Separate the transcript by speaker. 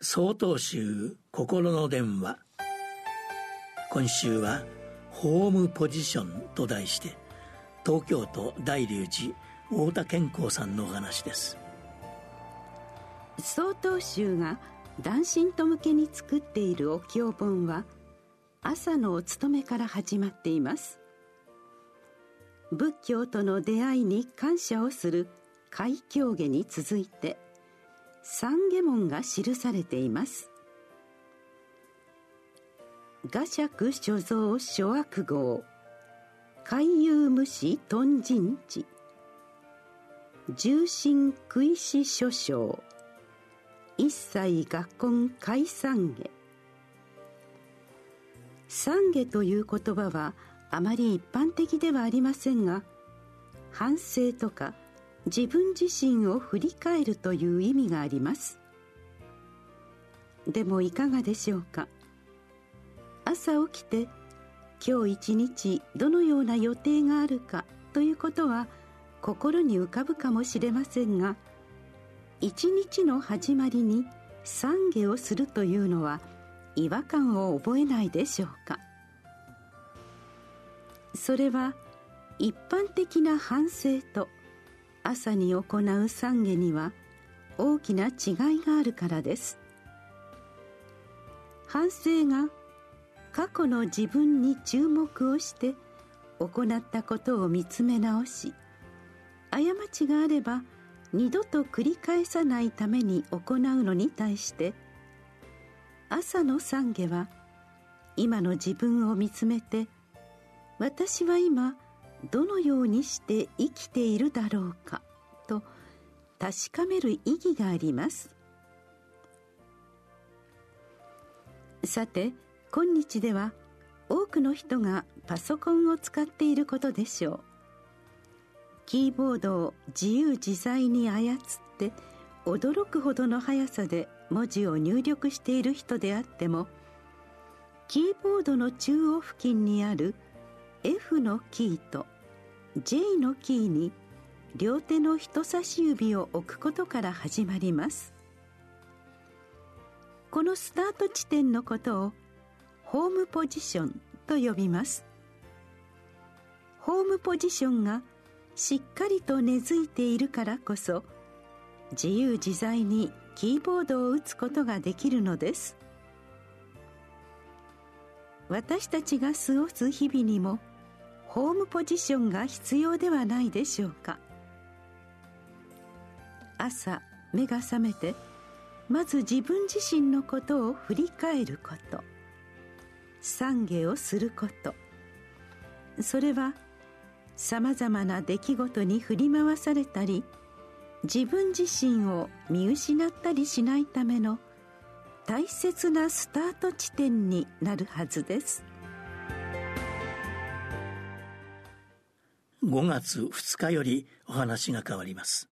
Speaker 1: 総統集心の電話。今週は「ホームポジション」と題して東京都大龍寺太田健康さんのお話です。
Speaker 2: 総統集が男神と向けに作っているお経本は朝のお勤めから始まっています。仏教との出会いに感謝をする開教下に続いて三下門が記されています。画釈所蔵諸悪号。海遊無視頓人地。重心食いし諸将。一切学根解散下。三下という言葉はあまり一般的ではありませんが反省とか自分自身を振り返るという意味があります。でもいかがでしょうか？朝起きて今日一日どのような予定があるかということは心に浮かぶかもしれませんが一日の始まりに懺悔をするというのは違和感を覚えないでしょうか？それは一般的な反省と朝に行う懺悔には大きな違いがあるからです。反省が過去の自分に注目をして行ったことを見つめ直し過ちがあれば二度と繰り返さないために行うのに対して朝の懺悔は今の自分を見つめて私は今どのようにして生きているだろうか？と確かめる意義があります。さて今日では多くの人がパソコンを使っていることでしょう。キーボードを自由自在に操って驚くほどの速さで文字を入力している人であってもキーボードの中央付近にある F のキーと J のキーに両手の人差し指を置くことから始まります。このスタート地点のことをホームポジションと呼びます。ホームポジションがしっかりと根付いているからこそ自由自在にキーボードを打つことができるのです。私たちが過ごす日々にもホームポジションが必要ではないでしょうか。朝目が覚めてまず自分自身のことを振り返ること。懺悔をすること。それはさまざまな出来事に振り回されたり自分自身を見失ったりしないための大切なスタート地点になるはずです。
Speaker 1: 5月2日よりお話が変わります。